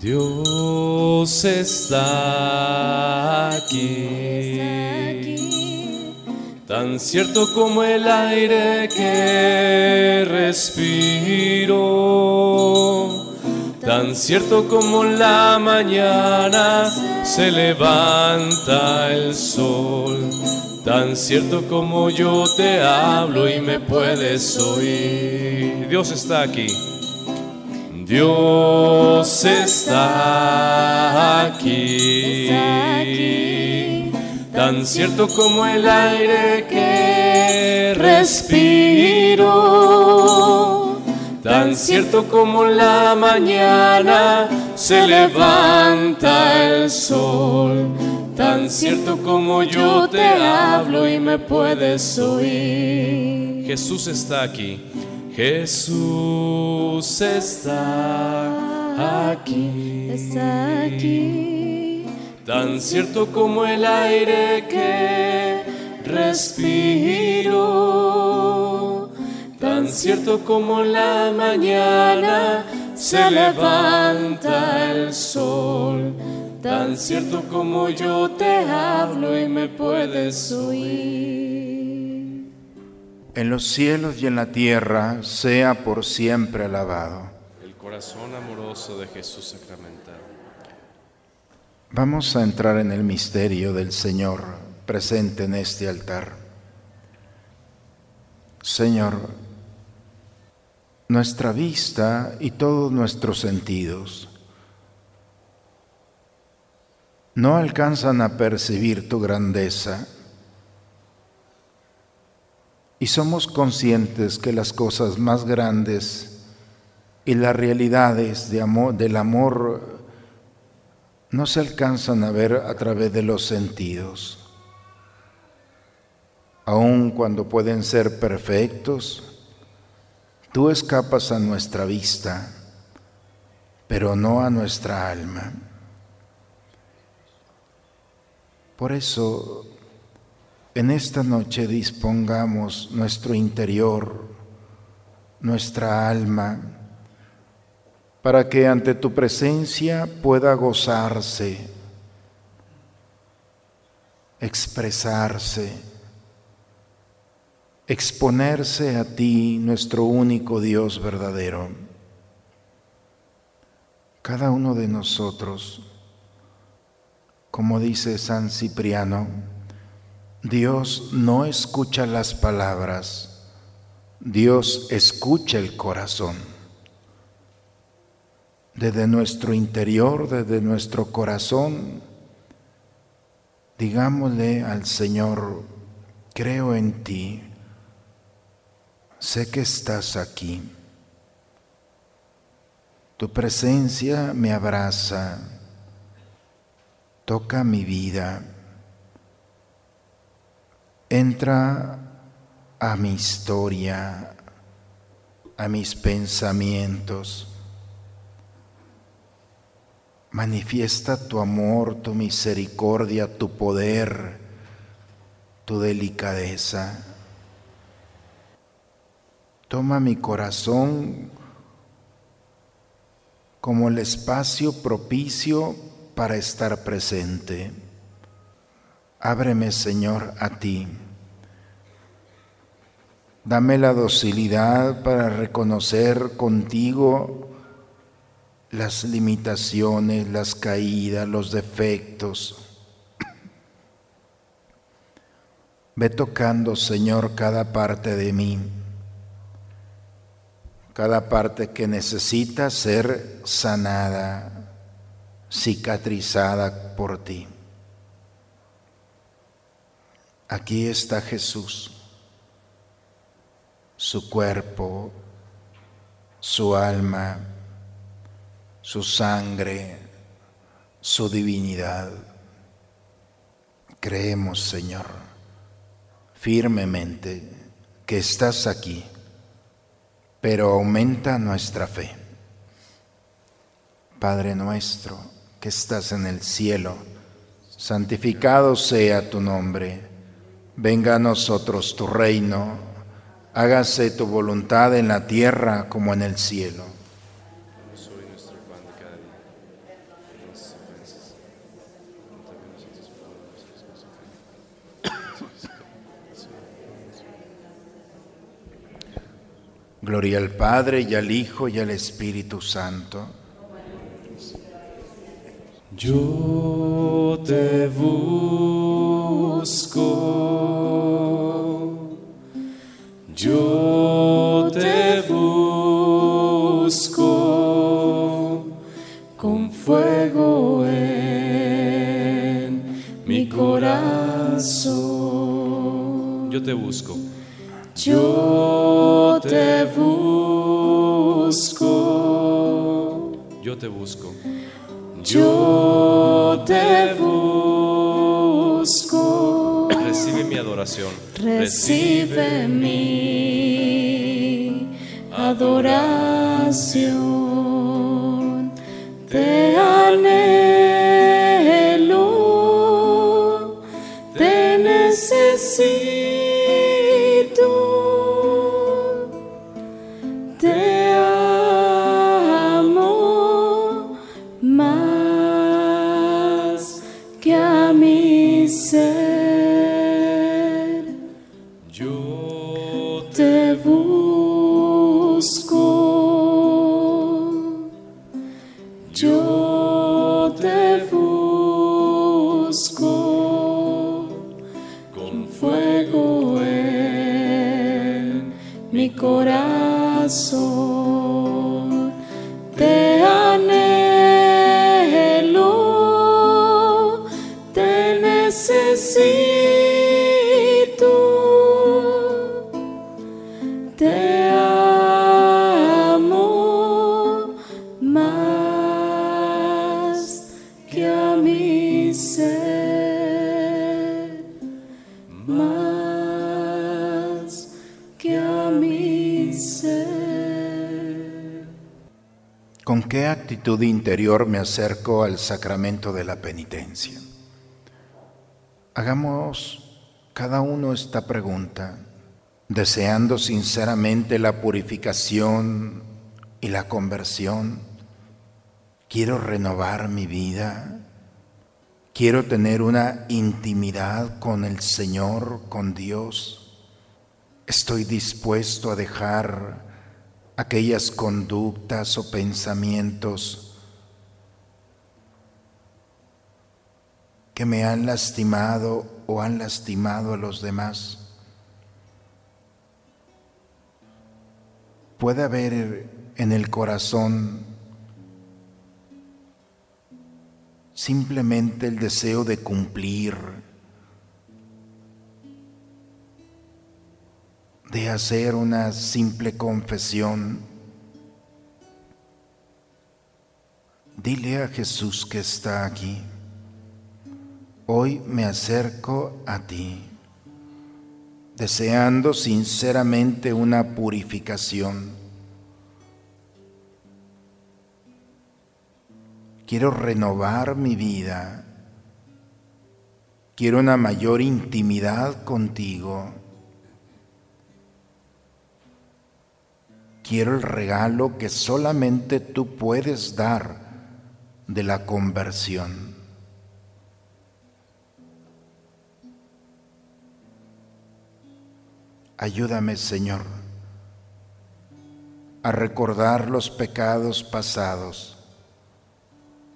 Dios está aquí, tan cierto como el aire que respiro, tan cierto como la mañana se levanta el sol, tan cierto como yo te hablo y me puedes oír. Dios está aquí. Dios está aquí, tan cierto como el aire que respiro, tan cierto como la mañana se levanta el sol, tan cierto como yo te hablo y me puedes oír. Jesús está aquí. Jesús está aquí, está aquí, tan cierto como el aire que respiro, tan cierto como la mañana se levanta el sol, tan cierto como yo te hablo y me puedes oír en los cielos y en la tierra, sea por siempre alabado. El corazón amoroso de Jesús sacramentado. Vamos a entrar en el misterio del Señor presente en este altar. Señor, nuestra vista y todos nuestros sentidos no alcanzan a percibir tu grandeza y somos conscientes que las cosas más grandes y las realidades del amor no se alcanzan a ver a través de los sentidos. Aun cuando pueden ser perfectos, tú escapas a nuestra vista, pero no a nuestra alma. Por eso en esta noche dispongamos nuestro interior, nuestra alma, para que ante tu presencia pueda gozarse, expresarse, exponerse a ti, nuestro único Dios verdadero. Cada uno de nosotros, como dice San Cipriano, Dios no escucha las palabras, Dios escucha el corazón. Desde nuestro interior, desde nuestro corazón, digámosle al Señor, creo en ti, sé que estás aquí. Tu presencia me abraza, toca mi vida entra a mi historia, a mis pensamientos. Manifiesta tu amor, tu misericordia, tu poder, tu delicadeza. Toma mi corazón como el espacio propicio para estar presente. Ábreme, Señor, a ti. Dame la docilidad para reconocer contigo las limitaciones, las caídas, los defectos. Ve tocando, Señor, cada parte de mí, cada parte que necesita ser sanada, cicatrizada por ti. Aquí está Jesús, su cuerpo, su alma, su sangre, su divinidad. Creemos, Señor, firmemente que estás aquí, pero aumenta nuestra fe. Padre nuestro que estás en el cielo, santificado sea tu nombre Venga a nosotros tu reino, hágase tu voluntad en la tierra como en el cielo. Gloria al Padre y al Hijo y al Espíritu Santo. Yo te busco. Yo te busco con fuego en mi corazón. Yo te busco. Yo te busco. Yo te busco. Yo te busco. Recibe mi adoración. Recibe mi adoración. Te anhelo, actitud interior me acerco al sacramento de la penitencia? Hagamos cada uno esta pregunta, deseando sinceramente la purificación y la conversión. Quiero renovar mi vida. Quiero tener una intimidad con el Señor, con Dios. Estoy dispuesto a dejar aquellas conductas o pensamientos que me han lastimado o han lastimado a los demás. Puede haber en el corazón simplemente el deseo de cumplir, de hacer una simple confesión. Dile a Jesús que está aquí. Hoy me acerco a ti, deseando sinceramente una purificación. Quiero renovar mi vida. Quiero una mayor intimidad contigo. Quiero el regalo que solamente tú puedes dar de la conversión. Ayúdame, Señor, a recordar los pecados pasados,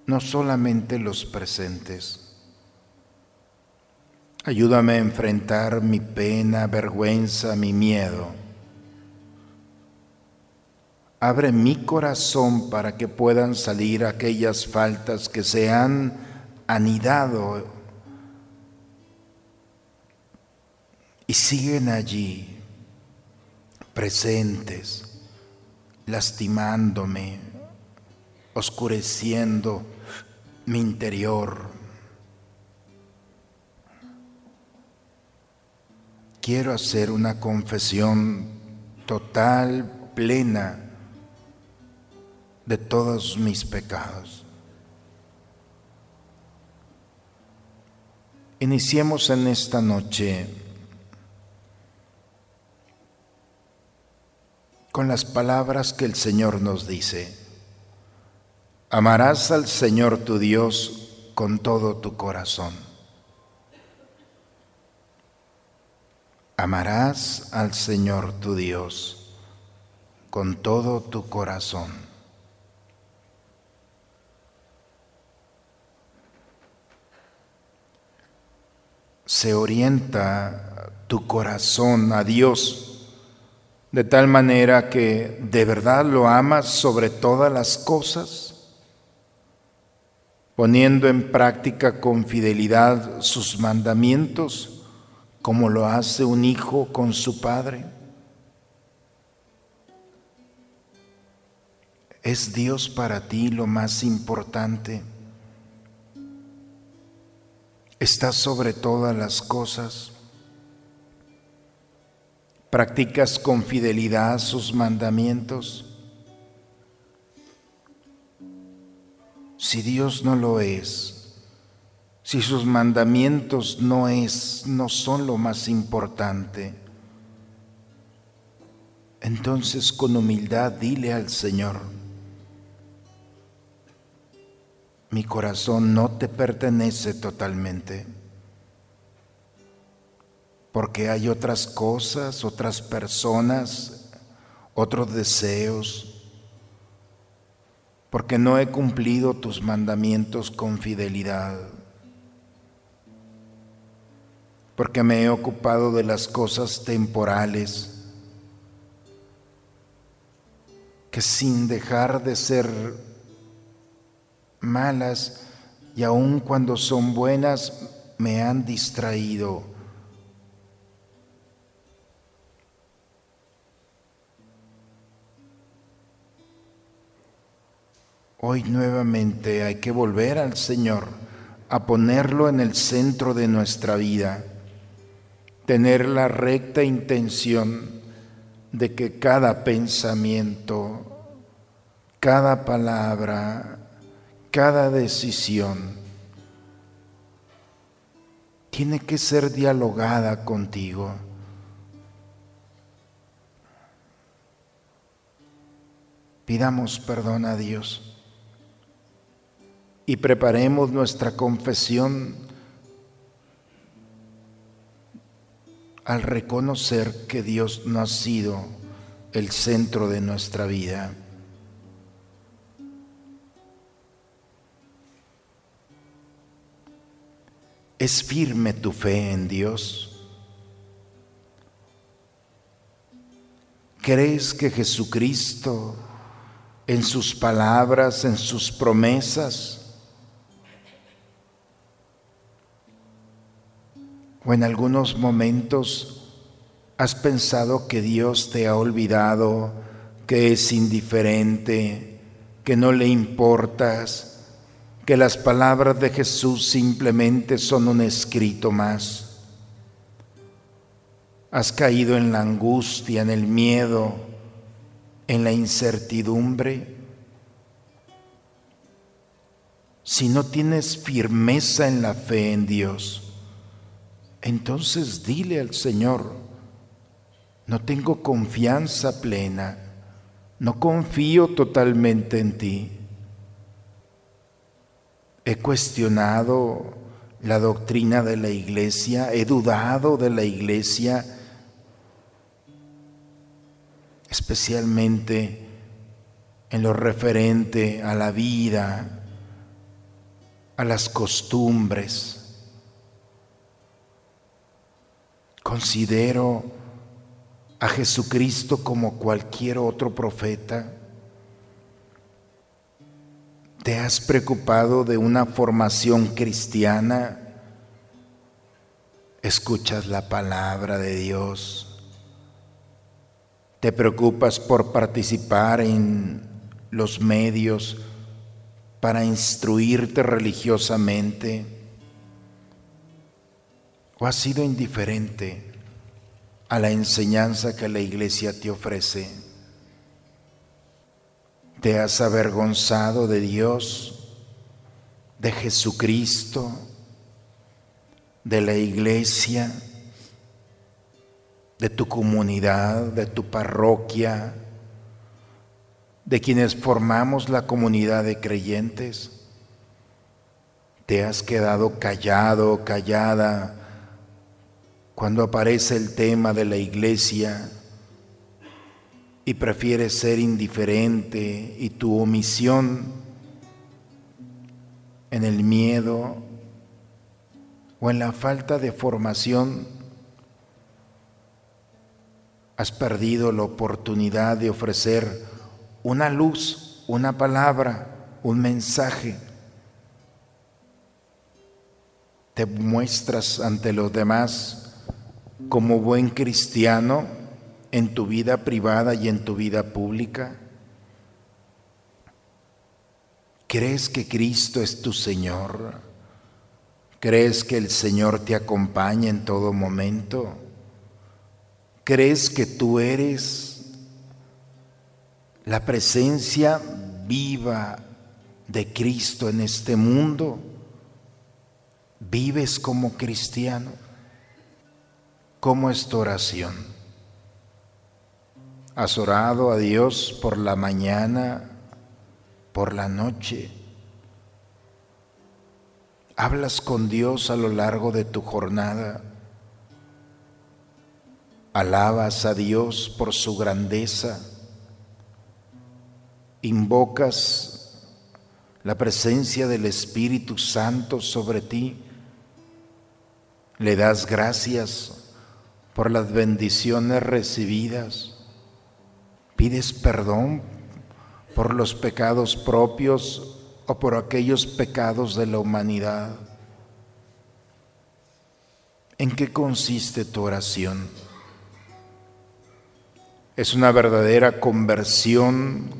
no solamente los presentes. Ayúdame a enfrentar mi pena, vergüenza, mi miedo. Abre mi corazón para que puedan salir aquellas faltas que se han anidado y siguen allí, presentes, lastimándome, oscureciendo mi interior. Quiero hacer una confesión total, plena de todos mis pecados. Iniciemos en esta noche con las palabras que el Señor nos dice. Amarás al Señor tu Dios con todo tu corazón. Amarás al Señor tu Dios con todo tu corazón. Se orienta tu corazón a Dios de tal manera que de verdad lo amas sobre todas las cosas poniendo en práctica con fidelidad sus mandamientos, como lo hace un hijo con su padre. ¿Es Dios para ti lo más importante? ¿Está sobre todas las cosas? ¿Practicas con fidelidad sus mandamientos? si Dios no lo es, si sus mandamientos no es, no son lo más importante, entonces con humildad dile al Señor, mi corazón no te pertenece totalmente, porque hay otras cosas, otras personas, otros deseos, porque no he cumplido tus mandamientos con fidelidad, porque me he ocupado de las cosas temporales, que sin dejar de ser malas y aun cuando son buenas, me han distraído. Hoy nuevamente hay que volver al Señor, a ponerlo en el centro de nuestra vida, tener la recta intención de que cada pensamiento, cada palabra, cada decisión tiene que ser dialogada contigo. Pidamos perdón a Dios y preparemos nuestra confesión al reconocer que Dios no ha sido el centro de nuestra vida. ¿Es firme tu fe en Dios? ¿Crees que Jesucristo en sus palabras, en sus promesas, o en algunos momentos has pensado que Dios te ha olvidado, que es indiferente, que no le importas, que las palabras de Jesús simplemente son un escrito más. Has caído en la angustia, en el miedo, en la incertidumbre. Si no tienes firmeza en la fe en Dios, entonces dile al Señor, no tengo confianza plena, no confío totalmente en ti. He cuestionado la doctrina de la iglesia, he dudado de la iglesia, especialmente en lo referente a la vida, a las costumbres Considero a Jesucristo como cualquier otro profeta. ¿Te has preocupado de una formación cristiana? ¿Escuchas la palabra de Dios? ¿Te preocupas por participar en los medios para instruirte religiosamente? ¿O has sido indiferente a la enseñanza que la iglesia te ofrece? ¿Te has avergonzado de Dios, de Jesucristo, de la iglesia, de tu comunidad, de tu parroquia, de quienes formamos la comunidad de creyentes. Te has quedado callado, callada, cuando aparece el tema de la iglesia y prefieres ser indiferente y tu omisión en el miedo o en la falta de formación, has perdido la oportunidad de ofrecer una luz, una palabra, un mensaje. Te muestras ante los demás como buen cristiano en tu vida privada y en tu vida pública. ¿Crees que Cristo es tu Señor? ¿Crees que el Señor te acompaña en todo momento? ¿Crees que tú eres la presencia viva de Cristo en este mundo, vives como cristiano. ¿Cómo es tu oración? ¿Has orado a Dios por la mañana, por la noche? ¿Hablas con Dios a lo largo de tu jornada? ¿Alabas a Dios por su grandeza? invocas la presencia del Espíritu Santo sobre ti, le das gracias por las bendiciones recibidas, pides perdón por los pecados propios o por aquellos pecados de la humanidad. ¿En qué consiste tu oración? Es una verdadera conversión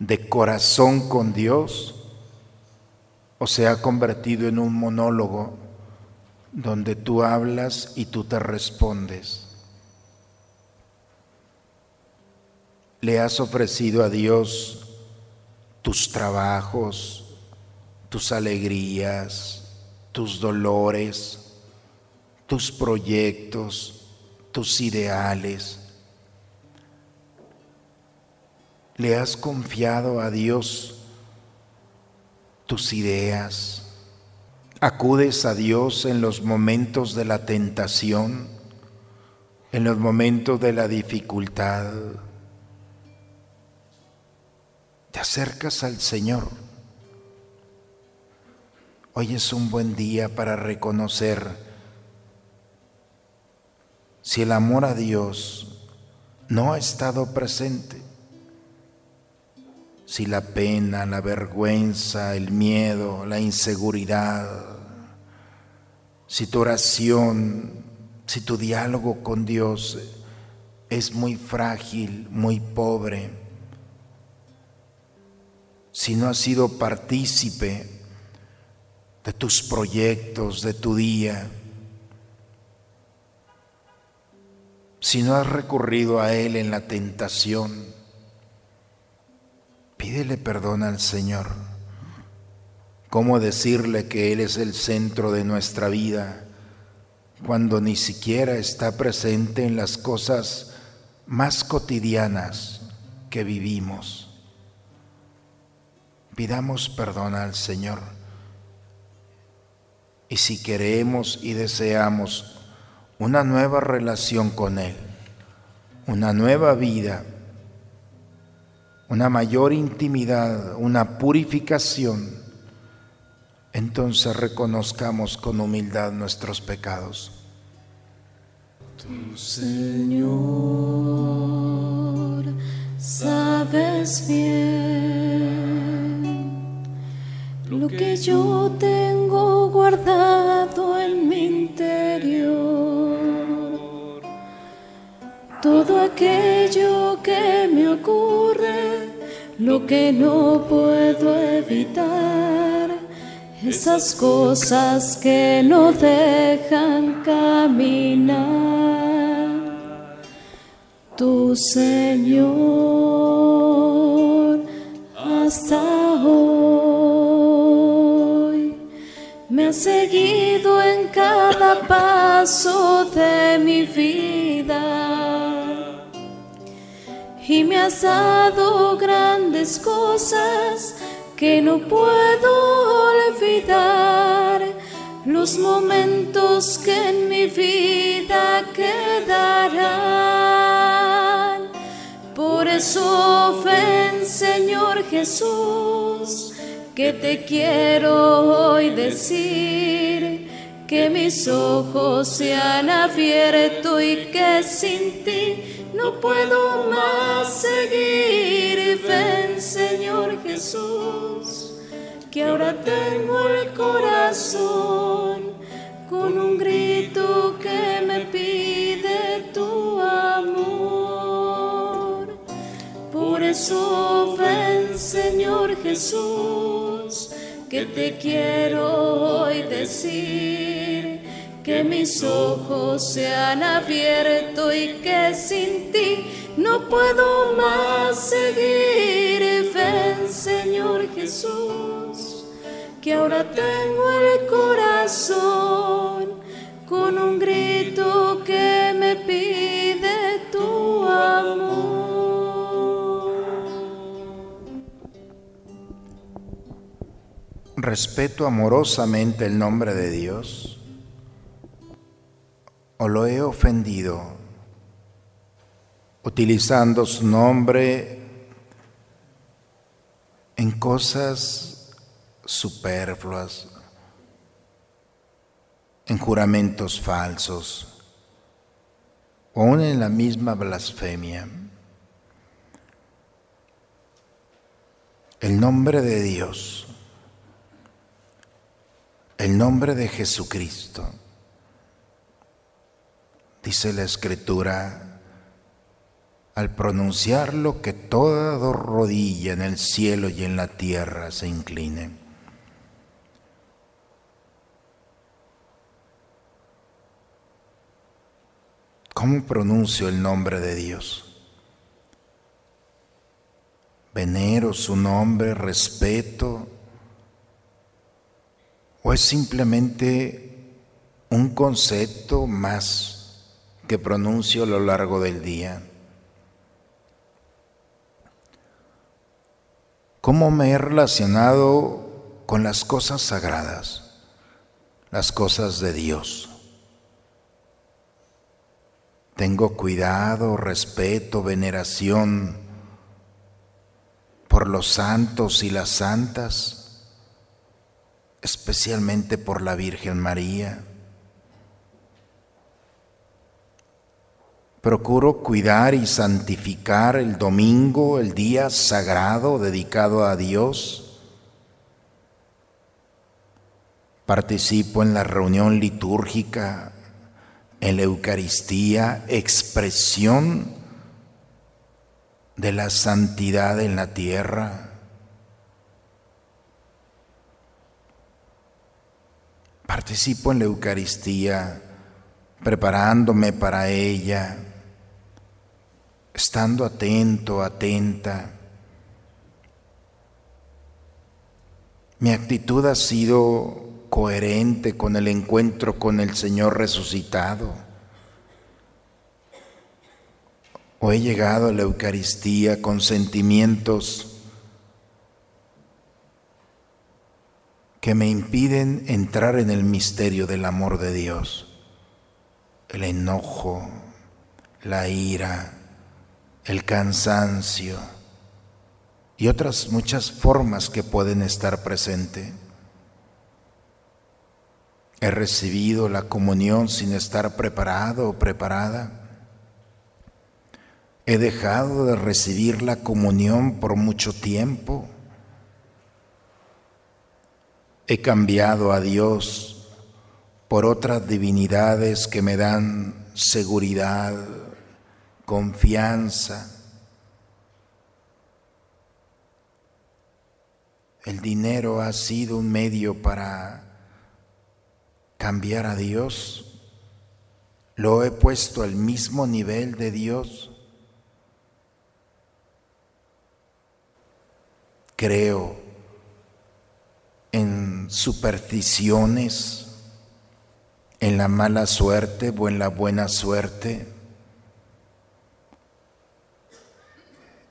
de corazón con Dios o se ha convertido en un monólogo donde tú hablas y tú te respondes. Le has ofrecido a Dios tus trabajos, tus alegrías, tus dolores, tus proyectos, tus ideales le has confiado a Dios tus ideas. Acudes a Dios en los momentos de la tentación, en los momentos de la dificultad. Te acercas al Señor. Hoy es un buen día para reconocer si el amor a Dios no ha estado presente si la pena, la vergüenza, el miedo, la inseguridad, si tu oración, si tu diálogo con Dios es muy frágil, muy pobre, si no has sido partícipe de tus proyectos, de tu día, si no has recurrido a Él en la tentación, Pídele perdón al Señor. ¿Cómo decirle que Él es el centro de nuestra vida cuando ni siquiera está presente en las cosas más cotidianas que vivimos? Pidamos perdón al Señor. Y si queremos y deseamos una nueva relación con Él, una nueva vida, una mayor intimidad, una purificación, entonces reconozcamos con humildad nuestros pecados. Tu Señor, sabes bien lo que yo tengo guardado en mi interior, todo aquello que me ocurre lo que no puedo evitar, esas cosas que no dejan caminar. Tu Señor, hasta hoy, seguido en cada paso de mi vida y me has dado grandes cosas que no puedo olvidar. Los momentos que en mi vida quedarán. Por eso ven, Señor Jesús, que te quiero hoy decir que mis ojos se han abierto y que sin ti no puedo más seguir. Ven, Señor Jesús, que ahora tengo el corazón con un grito que me pide tu amor. Por eso ven, Señor Jesús, que te quiero hoy decir que mis ojos se han abierto y que sin ti no puedo más seguir. Ven, Señor Jesús, que ahora tengo el corazón con un grito que me pide Respeto amorosamente el nombre de Dios o lo he ofendido utilizando su nombre en cosas superfluas, en juramentos falsos, o aún en la misma blasfemia. El nombre de Dios, el nombre de Jesucristo, dice la escritura, al pronunciarlo que toda rodilla en el cielo y en la tierra se incline. ¿Cómo pronuncio el nombre de Dios? ¿Venero su nombre, respeto? ¿O es simplemente un concepto más que pronuncio a lo largo del día. ¿Cómo me he relacionado con las cosas sagradas, las cosas de Dios? Tengo cuidado, respeto, veneración por los santos y las santas, especialmente por la Virgen María. Procuro cuidar y santificar el domingo, el día sagrado dedicado a Dios. Participo en la reunión litúrgica, en la Eucaristía, expresión de la santidad en la tierra. Participo en la Eucaristía preparándome para ella estando atento, atenta. Mi actitud ha sido coherente con el encuentro con el Señor resucitado. O he llegado a la Eucaristía con sentimientos que me impiden entrar en el misterio del amor de Dios. El enojo, la ira, el cansancio y otras muchas formas que pueden estar presentes. He recibido la comunión sin estar preparado o preparada. He dejado de recibir la comunión por mucho tiempo. He cambiado a Dios por otras divinidades que me dan seguridad, confianza. El dinero ha sido un medio para cambiar a Dios. Lo he puesto al mismo nivel de Dios. Creo en supersticiones, en la mala suerte o en la buena suerte.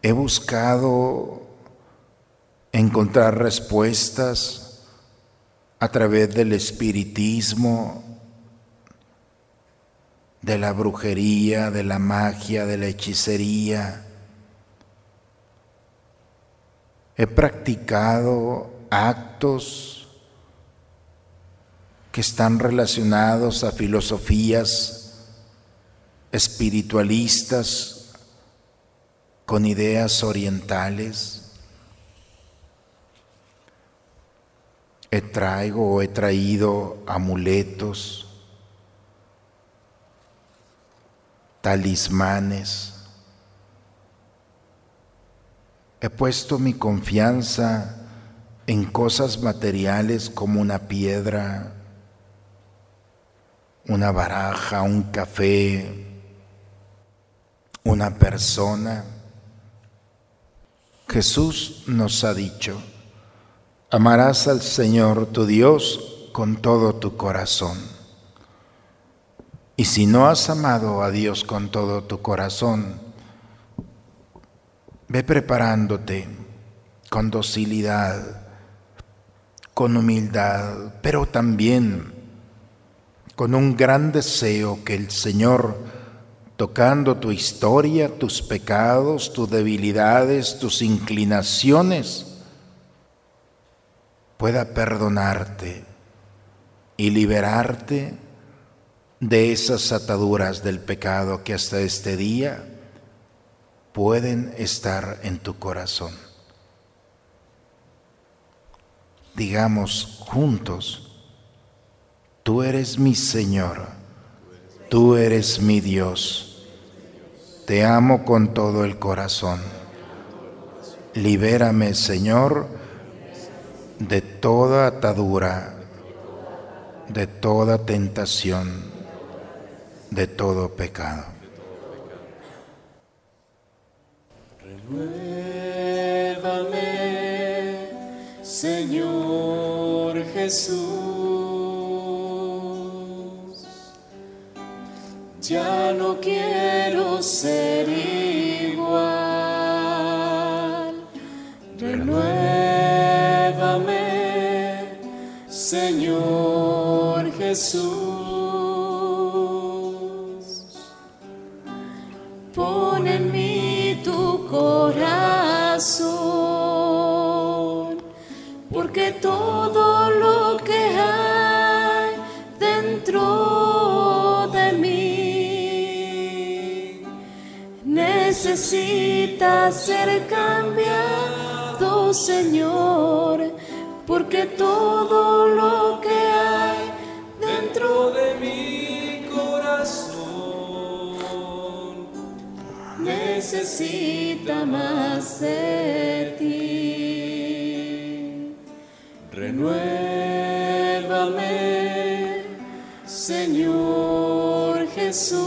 he buscado encontrar respuestas a través del espiritismo, de la brujería, de la magia, de la hechicería. He practicado actos que están relacionados a filosofías espiritualistas con ideas orientales. He traigo o he traído amuletos, talismanes. He puesto mi confianza en cosas materiales como una piedra, una baraja, un café, una persona. Jesús nos ha dicho, amarás al Señor tu Dios con todo tu corazón. Y si no has amado a Dios con todo tu corazón, ve preparándote con docilidad, con humildad, pero también con un gran deseo que el Señor, tocando tu historia, tus pecados, tus debilidades, tus inclinaciones, pueda perdonarte y liberarte de esas ataduras del pecado que hasta este día pueden estar en tu corazón. Digamos juntos, tú eres mi Señor, tú eres mi Dios, te amo con todo el corazón. Libérame, Señor, de toda atadura, de toda tentación de todo pecado. Señor Jesús. Ya no quiero ser igual. Renuévame, Señor Jesús. Porque todo lo que hay dentro de mí. Necesita ser cambiado, Señor, porque todo lo que hay dentro de mi corazón necesita más de Jesús.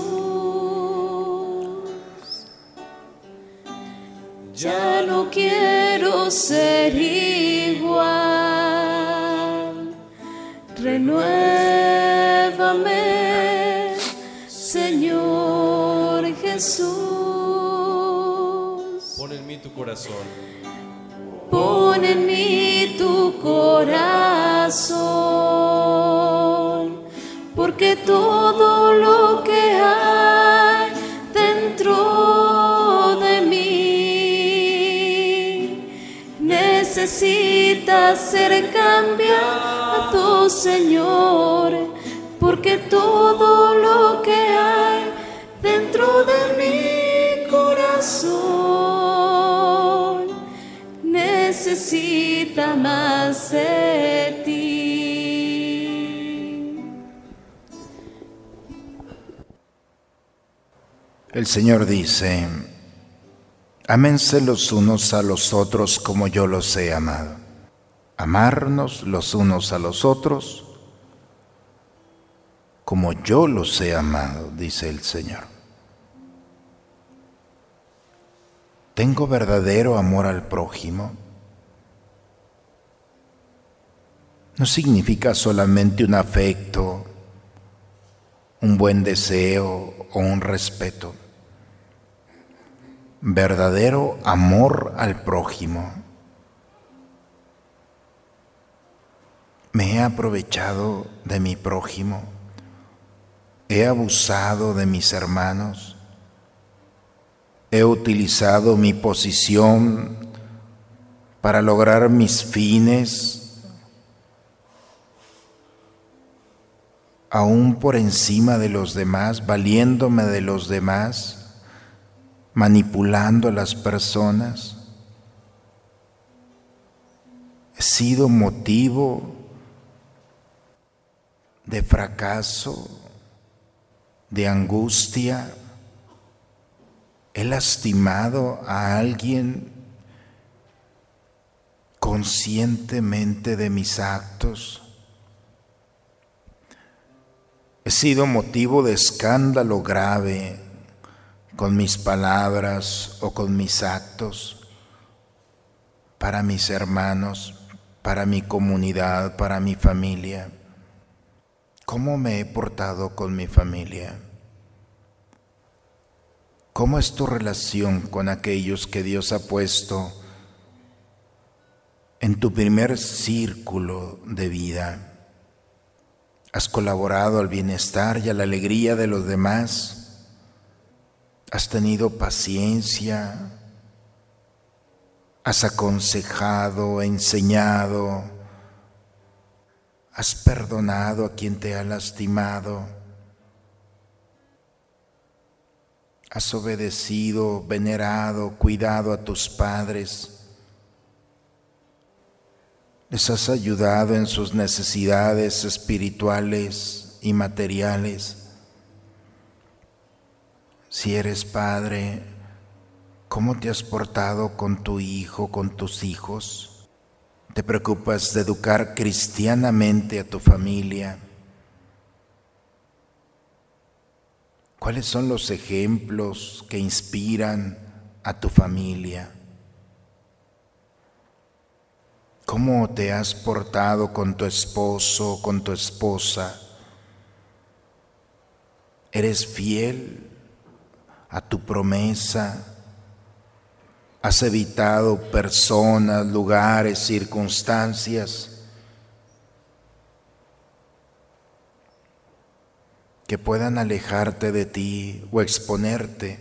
Ya no quiero ser igual. Renuévame, Señor Jesús. Pon en mí tu corazón. Pon en mí tu corazón, porque todo necesita ser cambiado, Señor, porque todo lo que hay dentro de mi corazón necesita más de ti. El Señor dice, ámense los unos a los otros como yo los he amado. Amarnos los unos a los otros como yo los he amado, dice el Señor. ¿Tengo verdadero amor al prójimo? No significa solamente un afecto, un buen deseo o un respeto. verdadero amor al prójimo. Me he aprovechado de mi prójimo, he abusado de mis hermanos, he utilizado mi posición para lograr mis fines, aún por encima de los demás, valiéndome de los demás, manipulando a las personas. He sido motivo de fracaso, de angustia. He lastimado a alguien conscientemente de mis actos. He sido motivo de escándalo grave con mis palabras o con mis actos para mis hermanos, para mi comunidad, para mi familia. ¿Cómo me he portado con mi familia? ¿Cómo es tu relación con aquellos que Dios ha puesto en tu primer círculo de vida. Has colaborado al bienestar y a la alegría de los demás. Has tenido paciencia. Has aconsejado, enseñado. Has perdonado a quien te ha lastimado. Has obedecido, venerado, cuidado a tus padres les has ayudado en sus necesidades espirituales y materiales. Si eres padre, ¿cómo te has portado con tu hijo, con tus hijos? ¿Te preocupas de educar cristianamente a tu familia? ¿Cuáles son los ejemplos que inspiran a tu familia? ¿Cómo te has portado con tu esposo, con tu esposa? ¿Eres fiel a tu promesa? ¿Has evitado personas, lugares, circunstancias que puedan alejarte de ti o exponerte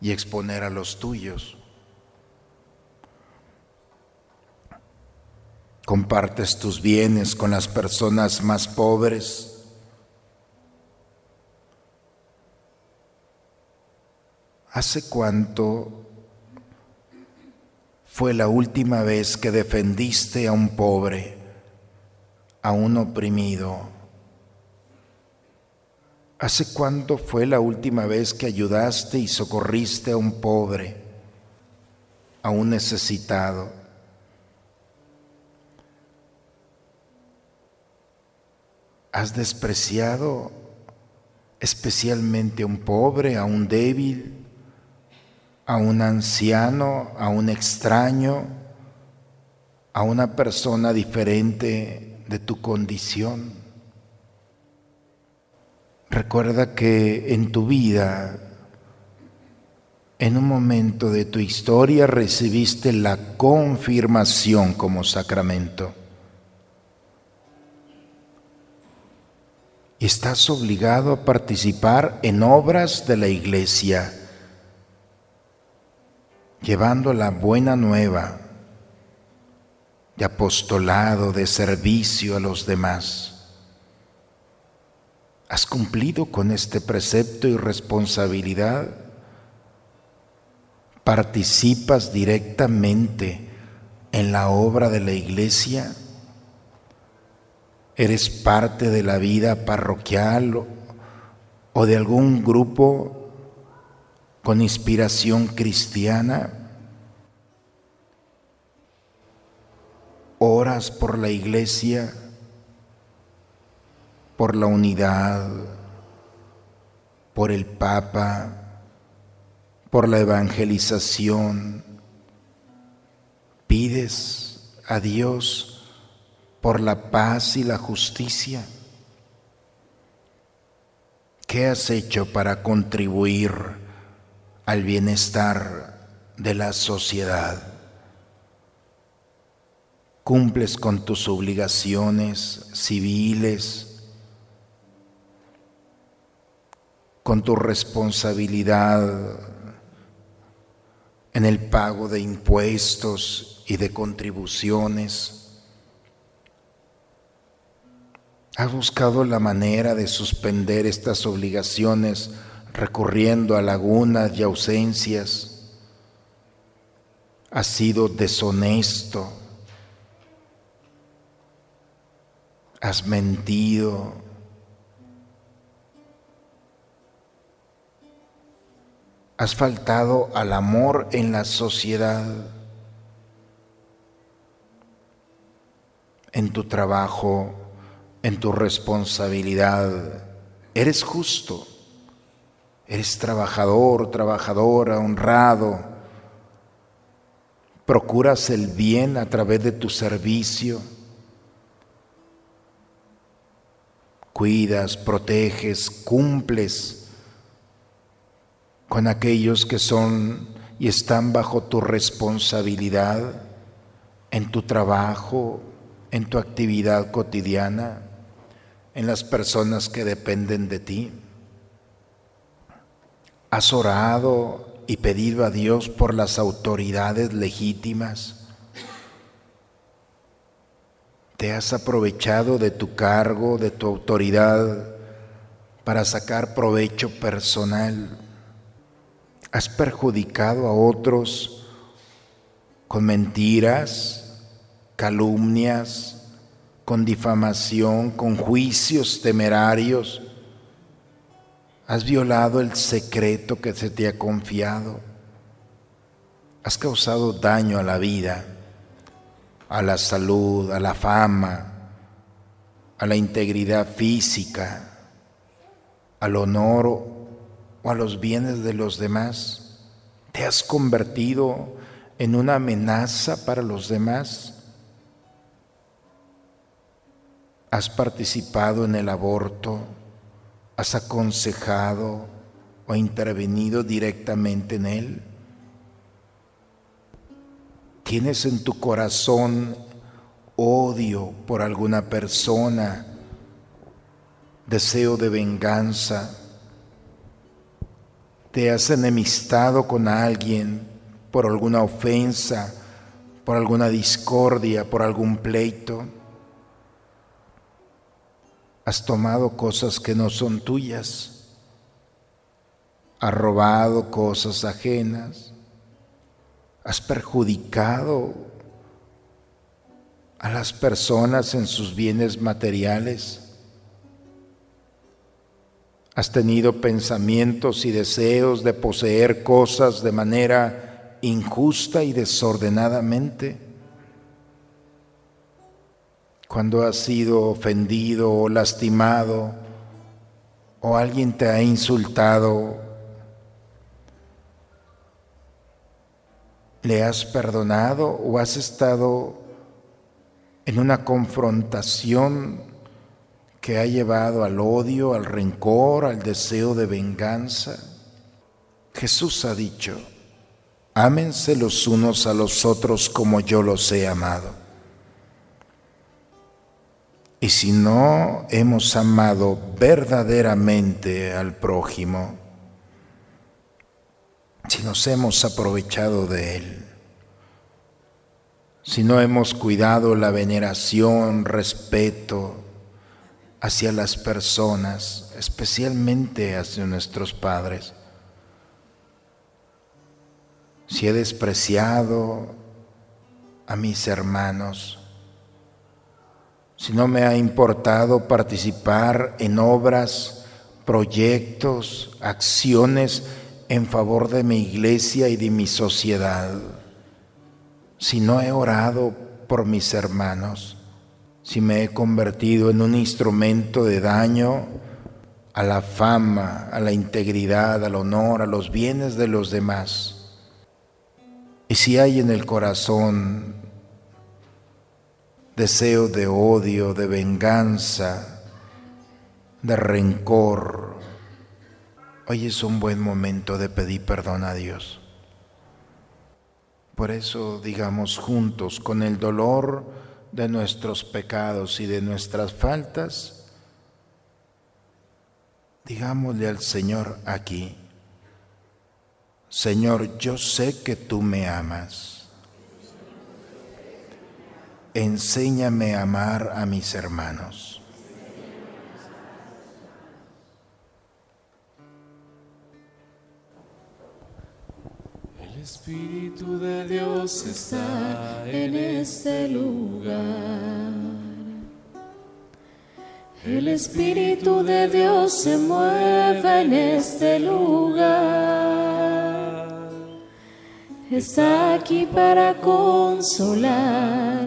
y exponer a los tuyos? compartes tus bienes con las personas más pobres. ¿Hace cuánto fue la última vez que defendiste a un pobre, a un oprimido? ¿Hace cuánto fue la última vez que ayudaste y socorriste a un pobre, a un necesitado? has despreciado especialmente a un pobre, a un débil, a un anciano, a un extraño, a una persona diferente de tu condición. Recuerda que en tu vida, en un momento de tu historia, recibiste la confirmación como sacramento. y estás obligado a participar en obras de la iglesia, llevando la buena nueva de apostolado, de servicio a los demás. ¿Has cumplido con este precepto y responsabilidad? ¿Participas directamente en la obra de la iglesia? eres parte de la vida parroquial o de algún grupo con inspiración cristiana, oras por la iglesia, por la unidad, por el Papa, por la evangelización, pides a Dios por la paz y la justicia? ¿Qué has hecho para contribuir al bienestar de la sociedad. Cumples con tus obligaciones civiles, con tu responsabilidad en el pago de impuestos y de contribuciones. Has buscado la manera de suspender estas obligaciones recurriendo a lagunas y ausencias. Has sido deshonesto. Has mentido. Has faltado al amor en la sociedad. En tu trabajo, en tu responsabilidad. Eres justo Eres trabajador, trabajadora, honrado. Procuras el bien a través de tu servicio. Cuidas, proteges, cumples con aquellos que son y están bajo tu responsabilidad en tu trabajo, en tu actividad cotidiana, en las personas que dependen de ti. ¿Has orado y pedido a Dios por las autoridades legítimas? ¿Te has aprovechado de tu cargo, de tu autoridad, para sacar provecho personal? ¿Has perjudicado a otros con mentiras, calumnias, con difamación, con juicios temerarios? Has violado el secreto que se te ha confiado. Has causado daño a la vida, a la salud, a la fama, a la integridad física, al honor o a los bienes de los demás. Te has convertido en una amenaza para los demás. Has participado en el aborto ¿Has aconsejado o intervenido directamente en él? ¿Tienes en tu corazón odio por alguna persona, deseo de venganza? ¿Te has enemistado con alguien por alguna ofensa, por alguna discordia, por algún pleito? Has tomado cosas que no son tuyas, has robado cosas ajenas, has perjudicado a las personas en sus bienes materiales, has tenido pensamientos y deseos de poseer cosas de manera injusta y desordenadamente cuando has sido ofendido o lastimado o alguien te ha insultado, ¿le has perdonado o has estado en una confrontación que ha llevado al odio, al rencor, al deseo de venganza? Jesús ha dicho, ámense los unos a los otros como yo los he amado. Y si no hemos amado verdaderamente al prójimo, si nos hemos aprovechado de él, si no hemos cuidado la veneración, respeto hacia las personas, especialmente hacia nuestros padres, si he despreciado a mis hermanos, si no me ha importado participar en obras, proyectos, acciones en favor de mi iglesia y de mi sociedad, si no he orado por mis hermanos, si me he convertido en un instrumento de daño a la fama, a la integridad, al honor, a los bienes de los demás, y si hay en el corazón deseo de odio, de venganza, de rencor. Hoy es un buen momento de pedir perdón a Dios. Por eso digamos juntos, con el dolor de nuestros pecados y de nuestras faltas, digámosle al Señor aquí, Señor, yo sé que tú me amas. Enséñame a amar a mis hermanos. Espíritu de Dios está en este lugar. El Espíritu de Dios se mueve en este lugar. Está aquí para consolar,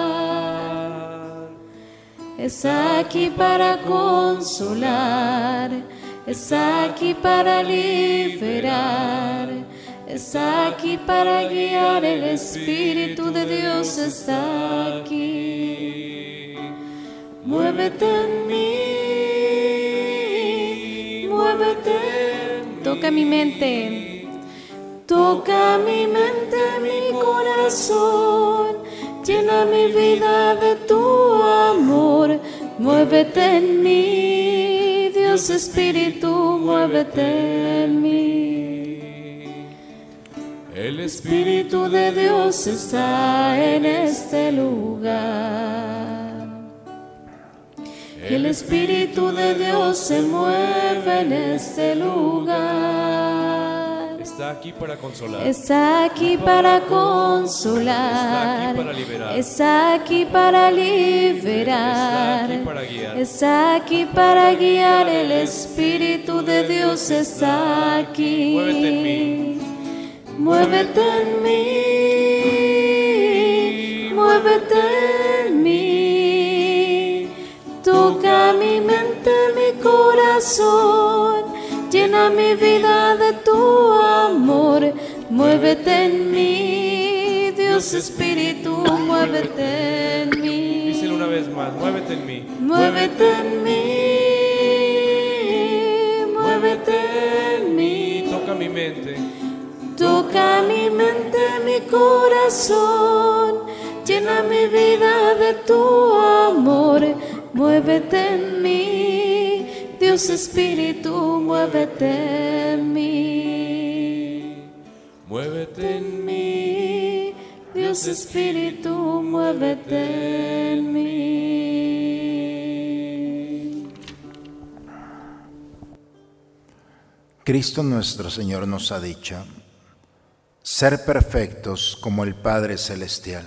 Está aquí para consolar, está aquí para liberar, está aquí para guiar. El Espíritu de Dios está aquí. Muévete en mí, muévete. Toca mi mente. Toca mi mente, mi corazón. Llena mi vida de tu amor. Muévete en mí, Dios Espíritu, muévete en mí. El Espíritu de Dios está en este lugar. El Espíritu de Dios se mueve en este lugar. Está aquí para consolar. Está aquí para consolar. Está aquí para liberar. Está aquí para guiar. El Espíritu de Dios está aquí. Muévete en mí. Muévete en mí. Muévete Toca mi mente, mi corazón, llena mi vida de tu amor, muévete en mí, Dios Espíritu, muévete en mí. Díselo una vez más, muévete en mí. Muévete en mí, muévete en mí. Toca mi mente. Toca mi mente, mi corazón, llena mi vida de tu amor muévete en mí, Dios Espíritu, muévete en mí. Dios Espíritu, muévete en mí. Cristo nuestro Señor nos ha dicho, ser perfectos como el Padre Celestial.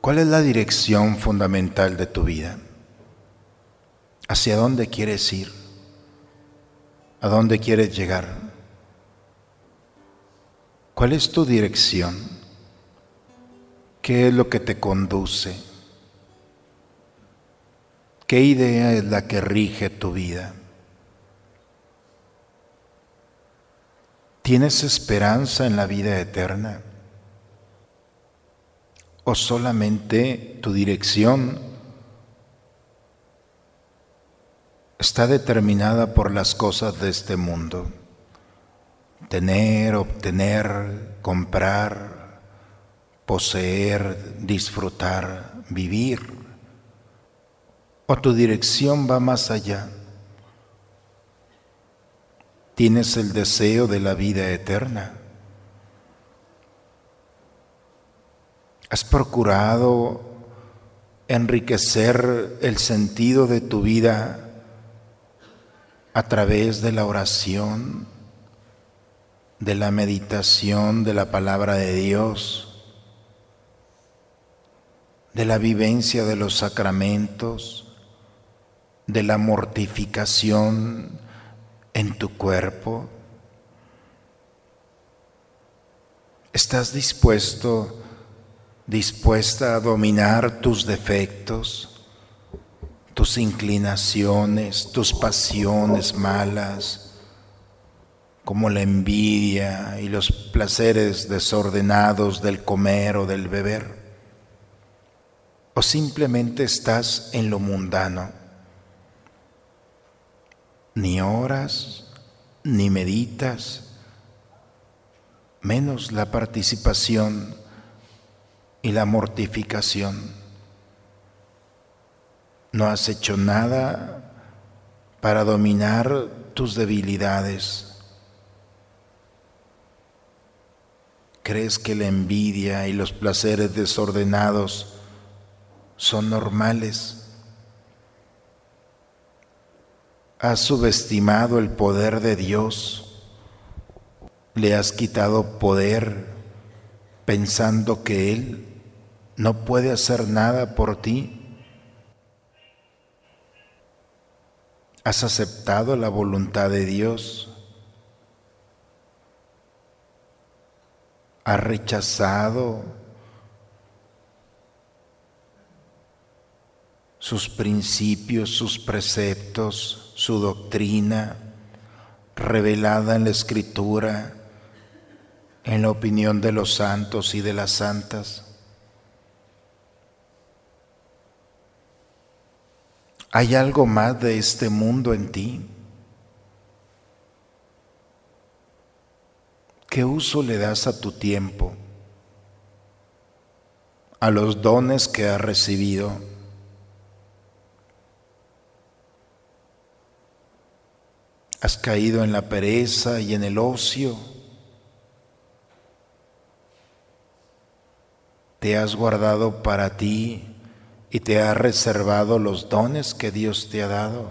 ¿Cuál es la dirección fundamental de tu vida? ¿Hacia dónde quieres ir? ¿A dónde quieres llegar? ¿Cuál es tu dirección? ¿Qué es lo que te conduce? ¿Qué idea es la que rige tu vida? ¿Tienes esperanza en la vida eterna? o solamente tu dirección está determinada por las cosas de este mundo. Tener, obtener, comprar, poseer, disfrutar, vivir. O tu dirección va más allá. Tienes el deseo de la vida eterna. ¿Has procurado enriquecer el sentido de tu vida a través de la oración, de la meditación de la palabra de Dios, de la vivencia de los sacramentos, de la mortificación en tu cuerpo? ¿Estás dispuesto dispuesta a dominar tus defectos, tus inclinaciones, tus pasiones malas, como la envidia y los placeres desordenados del comer o del beber. O simplemente estás en lo mundano. Ni oras, ni meditas, menos la participación y la mortificación. No has hecho nada para dominar tus debilidades. ¿Crees que la envidia y los placeres desordenados son normales? Has subestimado el poder de Dios, le has quitado poder pensando que Él no puede hacer nada por ti. ¿Has aceptado la voluntad de Dios? ¿Has rechazado sus principios, sus preceptos, su doctrina revelada en la Escritura, en la opinión de los santos y de las santas? ¿Hay algo más de este mundo en ti? ¿Qué uso le das a tu tiempo? A los dones que has recibido. ¿Has caído en la pereza y en el ocio? ¿Te has guardado para ti y te ha reservado los dones que Dios te ha dado.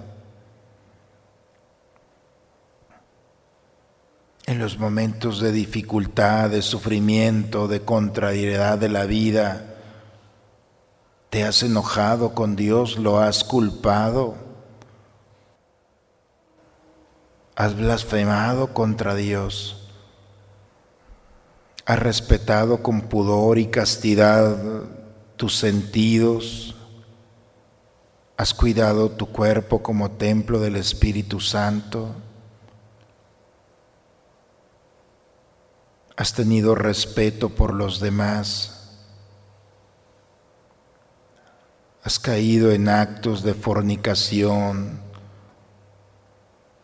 En los momentos de dificultad, de sufrimiento, de contrariedad de la vida, te has enojado con Dios, lo has culpado, has blasfemado contra Dios, has respetado con pudor y castidad tus sentidos, has cuidado tu cuerpo como templo del Espíritu Santo, has tenido respeto por los demás, has caído en actos de fornicación,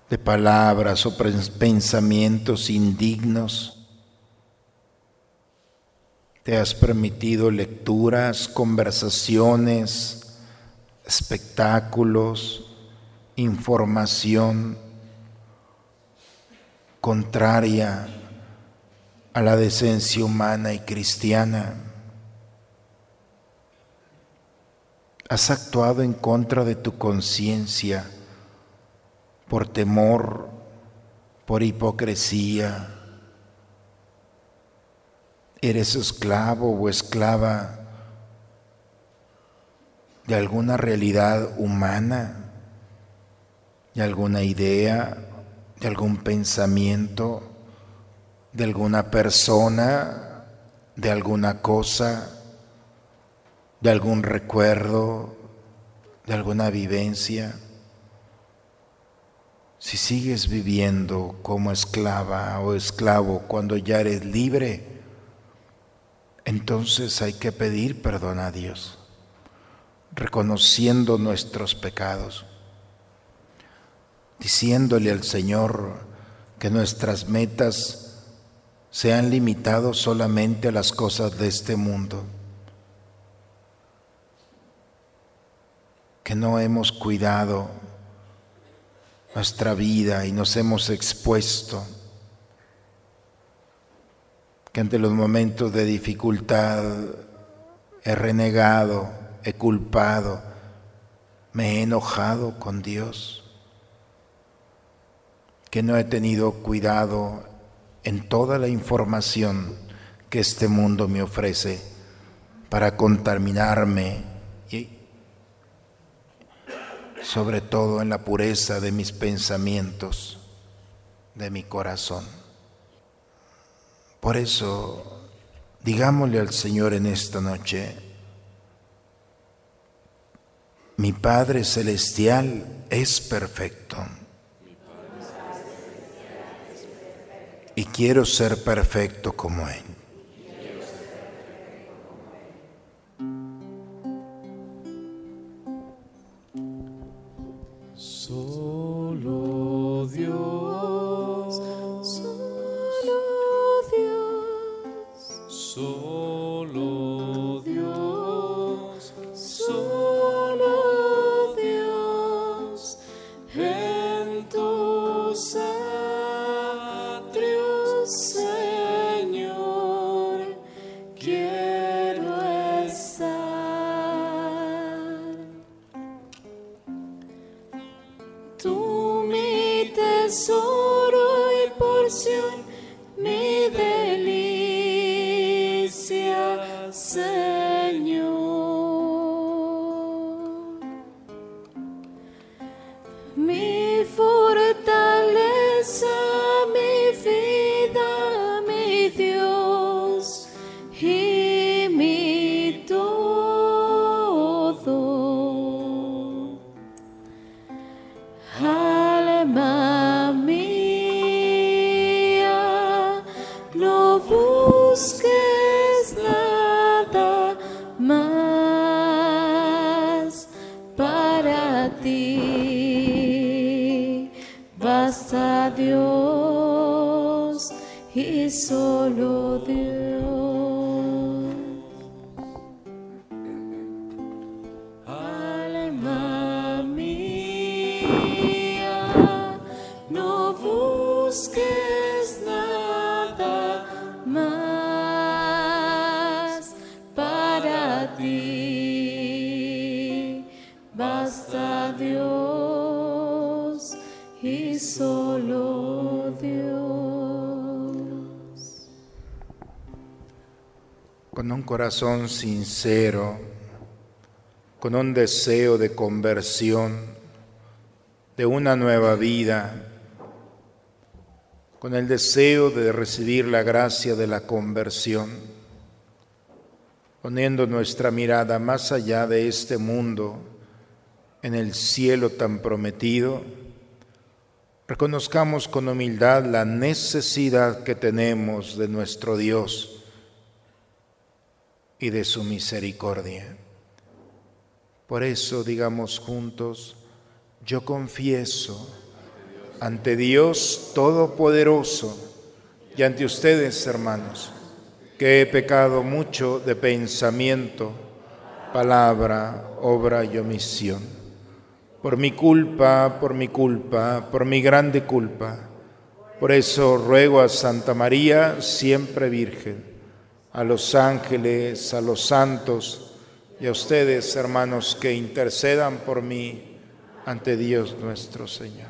de palabras o pensamientos indignos, te has permitido lecturas, conversaciones, espectáculos, información contraria a la decencia humana y cristiana. Has actuado en contra de tu conciencia por temor, por hipocresía, eres esclavo o esclava de alguna realidad humana, de alguna idea, de algún pensamiento, de alguna persona, de alguna cosa, de algún recuerdo, de alguna vivencia. Si sigues viviendo como esclava o esclavo cuando ya eres libre, entonces hay que pedir perdón a Dios, reconociendo nuestros pecados, diciéndole al Señor que nuestras metas se han limitado solamente a las cosas de este mundo, que no hemos cuidado nuestra vida y nos hemos expuesto que ante los momentos de dificultad he renegado, he culpado, me he enojado con Dios, que no he tenido cuidado en toda la información que este mundo me ofrece para contaminarme sobre todo en la pureza de mis pensamientos, de mi corazón. Por eso, digámosle al Señor en esta noche, Mi Padre Celestial es perfecto. Y quiero ser perfecto como Él. Con un corazón sincero, con un deseo de conversión, de una nueva vida, con el deseo de recibir la gracia de la conversión, poniendo nuestra mirada más allá de este mundo, en el cielo tan prometido, reconozcamos con humildad la necesidad que tenemos de nuestro Dios y de su misericordia. Por eso digamos juntos, yo confieso ante Dios Todopoderoso y ante ustedes, hermanos, que he pecado mucho de pensamiento, palabra, obra y omisión. Por mi culpa, por mi culpa, por mi grande culpa. Por eso ruego a Santa María, siempre Virgen a los ángeles, a los santos y a ustedes, hermanos, que intercedan por mí ante Dios nuestro Señor.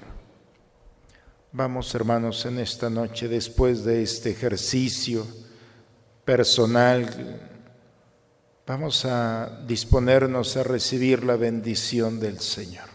Vamos, hermanos, en esta noche, después de este ejercicio personal, vamos a disponernos a recibir la bendición del Señor.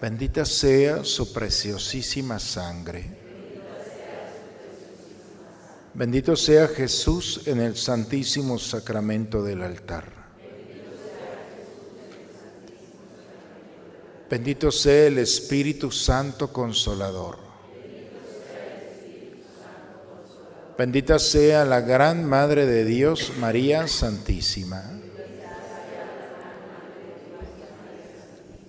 Bendita sea su preciosísima sangre. Bendito sea Jesús en el santísimo sacramento del altar. Bendito sea el Espíritu Santo Consolador. Bendita sea la gran Madre de Dios, María Santísima.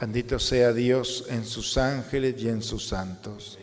Bendito sea Dios en sus ángeles y en sus santos.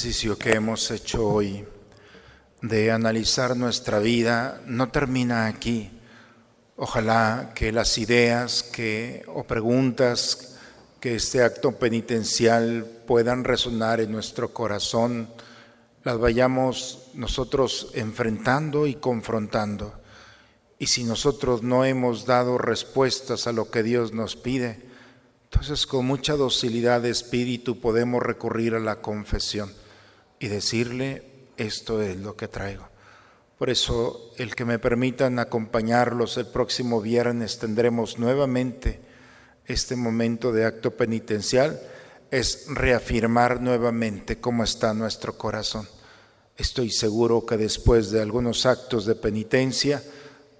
Ejercicio que hemos hecho hoy de analizar nuestra vida no termina aquí. Ojalá que las ideas que, o preguntas que este acto penitencial puedan resonar en nuestro corazón, las vayamos nosotros enfrentando y confrontando. Y si nosotros no hemos dado respuestas a lo que Dios nos pide, entonces con mucha docilidad de espíritu podemos recurrir a la confesión y decirle, esto es lo que traigo. Por eso, el que me permitan acompañarlos el próximo viernes, tendremos nuevamente este momento de acto penitencial, es reafirmar nuevamente cómo está nuestro corazón. Estoy seguro que después de algunos actos de penitencia,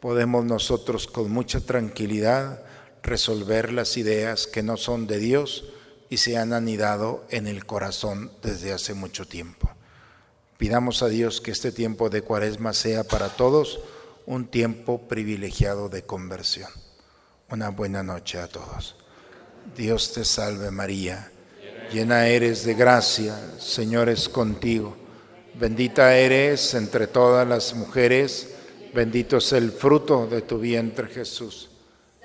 podemos nosotros con mucha tranquilidad resolver las ideas que no son de Dios, y se han anidado en el corazón desde hace mucho tiempo. Pidamos a Dios que este tiempo de cuaresma sea para todos un tiempo privilegiado de conversión. Una buena noche a todos. Dios te salve María, llena eres de gracia, Señor es contigo. Bendita eres entre todas las mujeres, bendito es el fruto de tu vientre Jesús.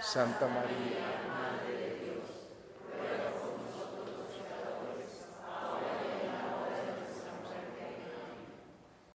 Santa María.